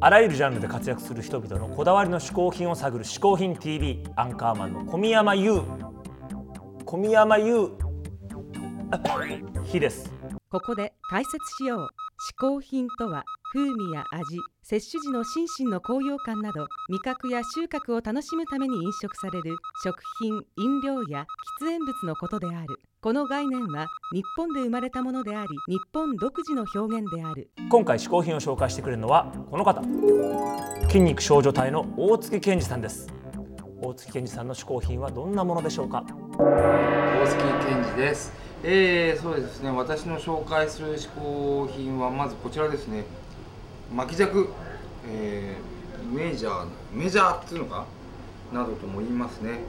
あらゆるジャンルで活躍する人々のこだわりの嗜好品を探る「嗜好品 TV」アンカーマンの小宮山優。小宮山優。日です。ここで解説しよう。嗜好品とは風味や味摂取時の心身の高揚感など味覚や収穫を楽しむために飲食される食品飲料や喫煙物のことである。この概念は日本で生まれたものであり日本独自の表現である。今回嗜好品を紹介してくれるのはこの方。筋肉少女隊の大月健二さんです。大月健二さんの嗜好品はどんなものでしょうか？大月健二です。えー、そうですね。私の紹介する嗜好品はまずこちらですね巻き尺、えー、メジャーメジャーっていうのか？などとも言いますね。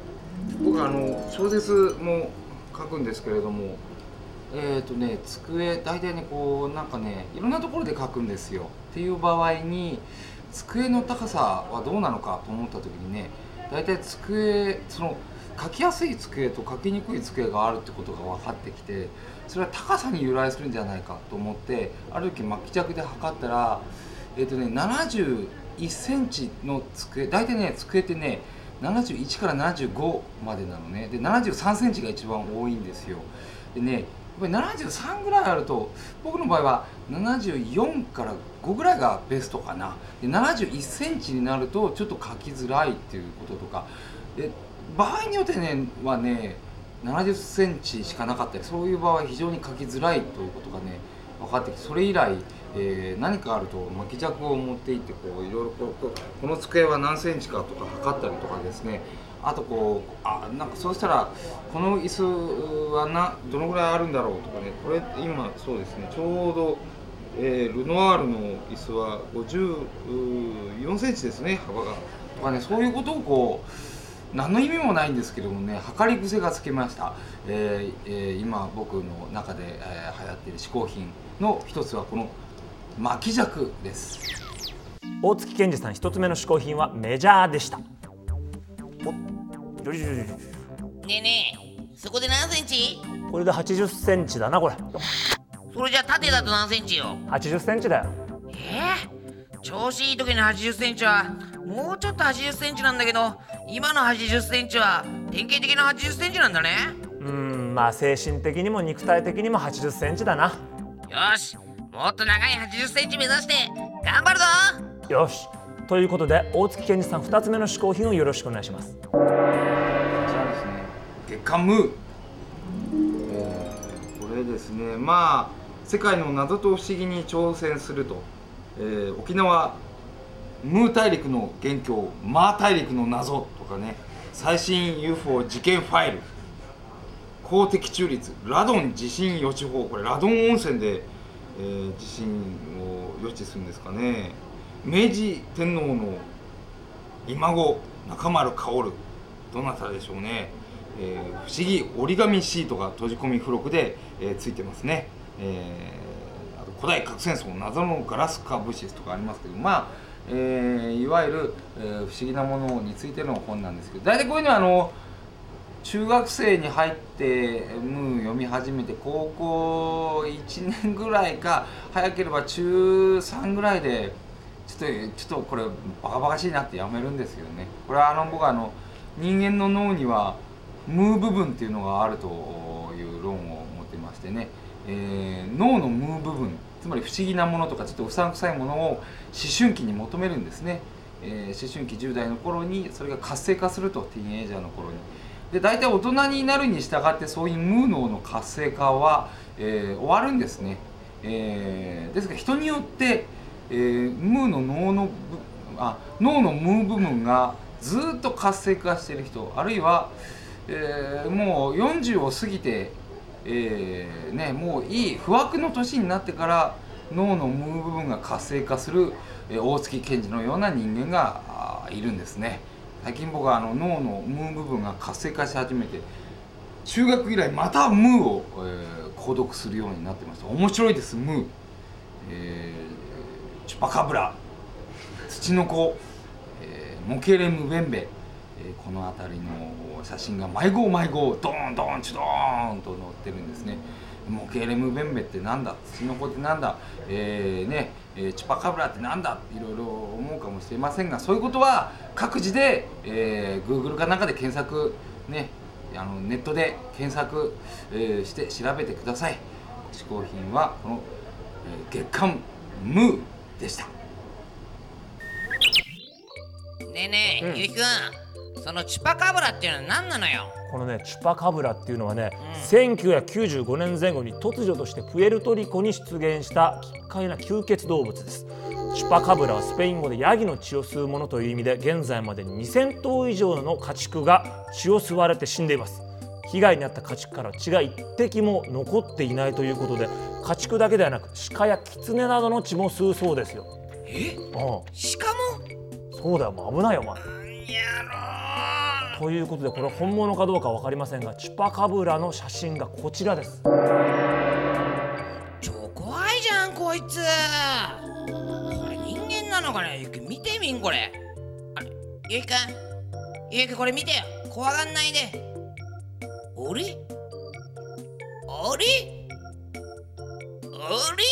僕あの小説も書くんですけれどもえっ、ー、とね机大体ねこうなんかねいろんなところで書くんですよ。っていう場合に机の高さはどうなのかと思った時にね大体机その書きやすい机と書きにくい机があるってことが分かってきてそれは高さに由来するんじゃないかと思ってある時巻き尺で測ったらえっ、ー、とね71センチの机大体ね机ってね71から75までなのね。で73センチが一番多いんですよ。でねやっぱり73ぐらいあると僕の場合は74から5ぐらいがベストかな。で71センチになるとちょっと書きづらいっていうこととか。で場合によってねはね70センチしかなかったりそういう場合非常に書きづらいということがね分かってきてそれ以来、えー、何かあると巻き尺を持っていってこういろいろこうこの机は何センチかとか測ったりとかですね。あとこうあなんかそうしたらこの椅子はなどのぐらいあるんだろうとかね。これ今そうですね。ちょうど、えー、ルノワールの椅子は54センチですね幅が。とかねそういうことをこう何の意味もないんですけどもね計り癖がつけました、えーえー、今僕の中で、えー、流行っている嗜好品の一つはこの巻き尺です。大月健二さん一つ目の嗜好品はメジャーでした。およりよりよりねえねえそこで何センチ？これで80センチだなこれ。それじゃ縦だと何センチよ？80センチだよ。えー、調子いい時の80センチはもうちょっと80センチなんだけど今の80センチは典型的な80センチなんだね。うんまあ精神的にも肉体的にも80センチだな。よしもっと長い80センチ目指して頑張るぞ。よしということで大月健二さん2つ目の嗜好品をよろしくお願いします。こちらですね月刊ムー、えー、これですねまあ世界の謎と不思議に挑戦すると、えー、沖縄ムー大陸の元凶マー大陸の謎とかね最新 UFO 事件ファイル公的中立ラドン地震予知法これラドン温泉で、えー、地震を予知するんですかね。明治天皇の今後中丸薫どなたでしょうね、えー、不思議折り紙シートが閉じ込み付録で、えー、ついてますね、えー、あと古代核戦争謎のガラス化物質とかありますけどまあえー、いわゆる、えー、不思議なものについての本なんですけど大体こういうのはあの中学生に入ってムー読み始めて高校1年ぐらいか早ければ中3ぐらいでちょっとちょっとこれバカバカしいなってやめるんですけどね。これはあの僕はあの人間の脳にはムー部分っていうのがあるという論を持ってましてね、えー、脳のムー部分つまり不思議なものとかちょっとうさんくさいものを思春期に求めるんですね、えー、思春期10代の頃にそれが活性化するとティーンエイジャーの頃に。で大体大人になるに従ってそういう無脳の活性化は、えー、終わるんですね、えー、ですから人によって、えー、ムーの脳のあ脳のムー部分がずっと活性化している人あるいは、えー、もう40を過ぎてえー、ね、もういい不惑の年になってから脳のムー部分が活性化する、えー、大月健二のような人間がいるんですね。最近僕はあの脳のムー部分が活性化し始めて中学以来またムーを、えー、購読するようになってました。面白いですムー、えー、チュパカブラ土の子、えー、モケレムベンベ、えー、この辺りの写真が迷子迷子ドーンドーンチュドーンと載ってるんですね。モケレムベンベってなんだ？ツチノコってなんだ、えーねえーチュパカブラってなんだ？いろいろ思うかもしれませんがそういうことは各自で、えー、Google かなんかで検索ねあのネットで検索、えーして調べてください。嗜好品はこの、えー月刊ムーでした。ねえねえ、うん。ゆうきくん。そのチュパカブラっていうのは何なのよ？このねチュパカブラっていうのはね、う1995年前後に突如としてプエルトリコに出現した奇怪な吸血動物です。チュパカブラはスペイン語でヤギの血を吸うものという意味で現在までに2000頭以上の家畜が血を吸われて死んでいます。被害に遭った家畜から血が一滴も残っていないということで家畜だけではなく鹿や狐などの血も吸うそうですよ。え？うん。しかそうだよもう危ないよお前。もやろということでこれ本物かどうか分かりませんがチュパカブラの写真がこちらです。超怖いじゃんこいつ。これ人間なのかね？ゆき見てみんこれ。あれゆきくん。ゆきこれ見てよ。怖がんないで。あれあれあれ